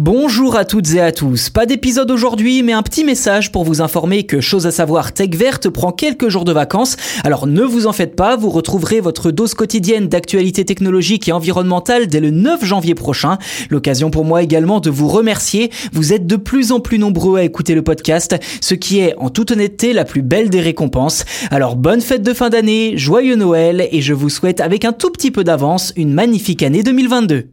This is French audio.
Bonjour à toutes et à tous. Pas d'épisode aujourd'hui, mais un petit message pour vous informer que chose à savoir Tech Verte prend quelques jours de vacances. Alors ne vous en faites pas, vous retrouverez votre dose quotidienne d'actualité technologique et environnementale dès le 9 janvier prochain. L'occasion pour moi également de vous remercier. Vous êtes de plus en plus nombreux à écouter le podcast, ce qui est en toute honnêteté la plus belle des récompenses. Alors bonne fête de fin d'année, joyeux Noël et je vous souhaite avec un tout petit peu d'avance une magnifique année 2022.